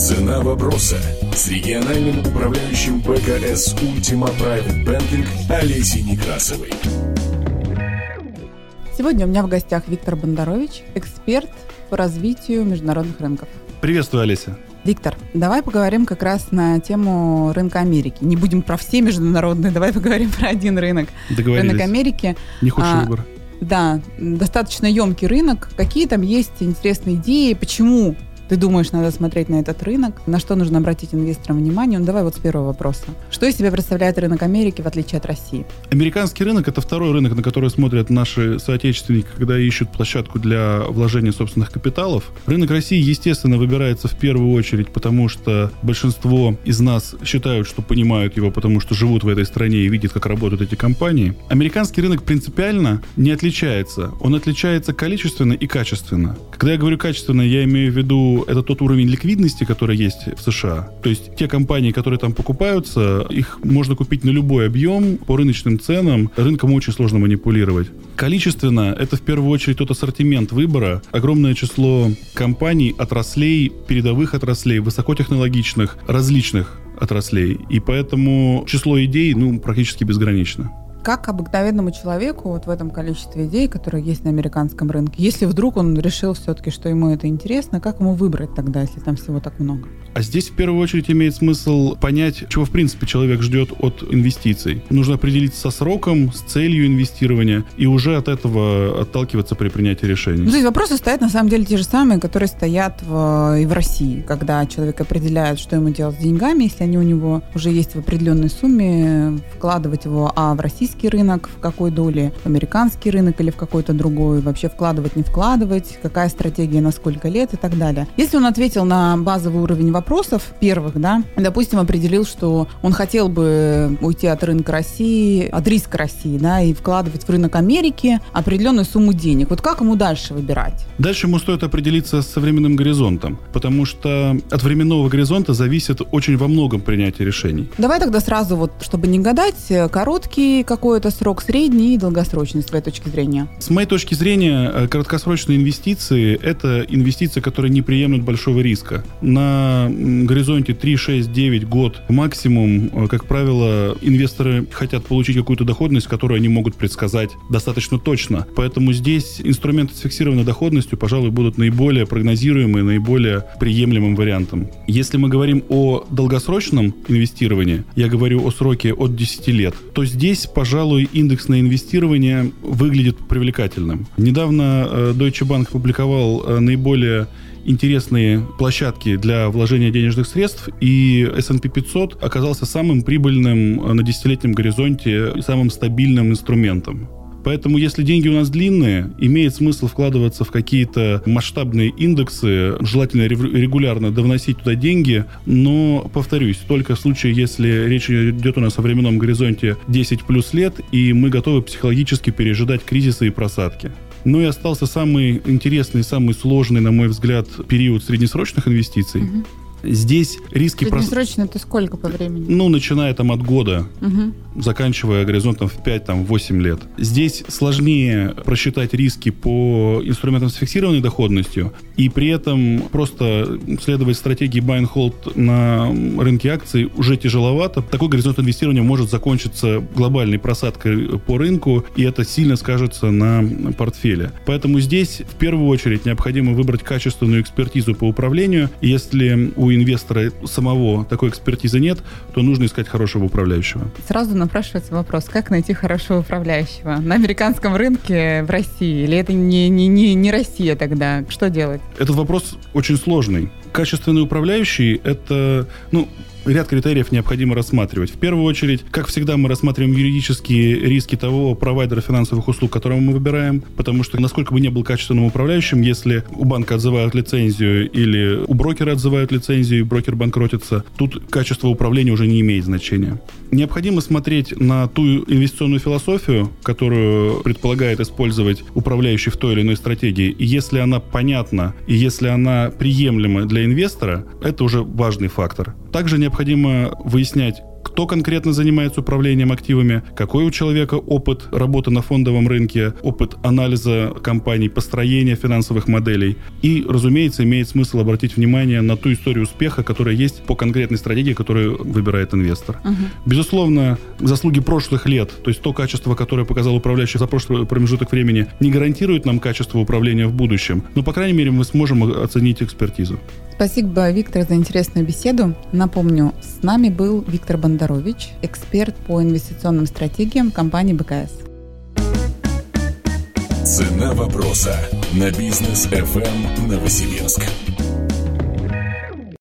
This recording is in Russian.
Цена вопроса с региональным управляющим БКС Ультима Private Banking Олесей Некрасовой. Сегодня у меня в гостях Виктор Бондарович, эксперт по развитию международных рынков. Приветствую, Олеся. Виктор, давай поговорим как раз на тему рынка Америки. Не будем про все международные, давай поговорим про один рынок. Рынок Америки. Не худший а, выбор. Да, достаточно емкий рынок. Какие там есть интересные идеи, почему ты думаешь, надо смотреть на этот рынок, на что нужно обратить инвесторам внимание? Ну, давай вот с первого вопроса. Что из себя представляет рынок Америки в отличие от России? Американский рынок – это второй рынок, на который смотрят наши соотечественники, когда ищут площадку для вложения собственных капиталов. Рынок России, естественно, выбирается в первую очередь, потому что большинство из нас считают, что понимают его, потому что живут в этой стране и видят, как работают эти компании. Американский рынок принципиально не отличается. Он отличается количественно и качественно. Когда я говорю качественно, я имею в виду это тот уровень ликвидности, который есть в США. То есть те компании, которые там покупаются, их можно купить на любой объем по рыночным ценам. Рынком очень сложно манипулировать. Количественно это в первую очередь тот ассортимент выбора. Огромное число компаний, отраслей, передовых отраслей, высокотехнологичных, различных отраслей. И поэтому число идей ну, практически безгранично как обыкновенному человеку вот в этом количестве идей, которые есть на американском рынке, если вдруг он решил все-таки, что ему это интересно, как ему выбрать тогда, если там всего так много? А здесь в первую очередь имеет смысл понять, чего в принципе человек ждет от инвестиций. Нужно определиться со сроком, с целью инвестирования и уже от этого отталкиваться при принятии решений. Ну, здесь вопросы стоят на самом деле те же самые, которые стоят в, и в России, когда человек определяет, что ему делать с деньгами, если они у него уже есть в определенной сумме, вкладывать его, а в российский российский рынок, в какой доле американский рынок или в какой-то другой, вообще вкладывать, не вкладывать, какая стратегия на сколько лет и так далее. Если он ответил на базовый уровень вопросов первых, да, допустим, определил, что он хотел бы уйти от рынка России, от риска России, да, и вкладывать в рынок Америки определенную сумму денег. Вот как ему дальше выбирать? Дальше ему стоит определиться с современным горизонтом, потому что от временного горизонта зависит очень во многом принятие решений. Давай тогда сразу вот, чтобы не гадать, короткий, как какой это срок средний и долгосрочный с твоей точки зрения? С моей точки зрения, э, краткосрочные инвестиции – это инвестиции, которые не приемлют большого риска. На горизонте 3, 6, 9 год максимум, э, как правило, инвесторы хотят получить какую-то доходность, которую они могут предсказать достаточно точно. Поэтому здесь инструменты с фиксированной доходностью, пожалуй, будут наиболее прогнозируемым, наиболее приемлемым вариантом. Если мы говорим о долгосрочном инвестировании, я говорю о сроке от 10 лет, то здесь, пожалуй, пожалуй, индексное инвестирование выглядит привлекательным. Недавно э, Deutsche Bank публиковал э, наиболее интересные площадки для вложения денежных средств, и S&P 500 оказался самым прибыльным э, на десятилетнем горизонте и самым стабильным инструментом. Поэтому, если деньги у нас длинные, имеет смысл вкладываться в какие-то масштабные индексы, желательно регулярно довносить туда деньги, но, повторюсь, только в случае, если речь идет у нас о временном горизонте 10 плюс лет, и мы готовы психологически пережидать кризисы и просадки. Ну и остался самый интересный, самый сложный, на мой взгляд, период среднесрочных инвестиций. Угу. Здесь риски... Среднесрочно прос... это сколько по времени? Ну, начиная там от года, угу. заканчивая горизонтом в 5-8 лет. Здесь сложнее просчитать риски по инструментам с фиксированной доходностью и при этом просто следовать стратегии buy and hold на рынке акций уже тяжеловато. Такой горизонт инвестирования может закончиться глобальной просадкой по рынку, и это сильно скажется на портфеле. Поэтому здесь в первую очередь необходимо выбрать качественную экспертизу по управлению. Если у инвестора самого такой экспертизы нет, то нужно искать хорошего управляющего. Сразу напрашивается вопрос, как найти хорошего управляющего на американском рынке в России? Или это не, не, не, не Россия тогда? Что делать? Этот вопрос очень сложный. Качественный управляющий – это, ну, ряд критериев необходимо рассматривать. В первую очередь, как всегда, мы рассматриваем юридические риски того провайдера финансовых услуг, которого мы выбираем, потому что насколько бы не был качественным управляющим, если у банка отзывают лицензию или у брокера отзывают лицензию, и брокер банкротится, тут качество управления уже не имеет значения. Необходимо смотреть на ту инвестиционную философию, которую предполагает использовать управляющий в той или иной стратегии. И если она понятна, и если она приемлема для инвестора, это уже важный фактор. Также необходимо выяснять, кто конкретно занимается управлением активами, какой у человека опыт работы на фондовом рынке, опыт анализа компаний, построения финансовых моделей. И, разумеется, имеет смысл обратить внимание на ту историю успеха, которая есть по конкретной стратегии, которую выбирает инвестор. Угу. Безусловно, заслуги прошлых лет, то есть то качество, которое показал управляющий за прошлый промежуток времени, не гарантирует нам качество управления в будущем. Но, по крайней мере, мы сможем оценить экспертизу. Спасибо, Виктор, за интересную беседу. Напомню, с нами был Виктор Бондарович, эксперт по инвестиционным стратегиям компании БКС. Цена вопроса на бизнес FM Новосибирск.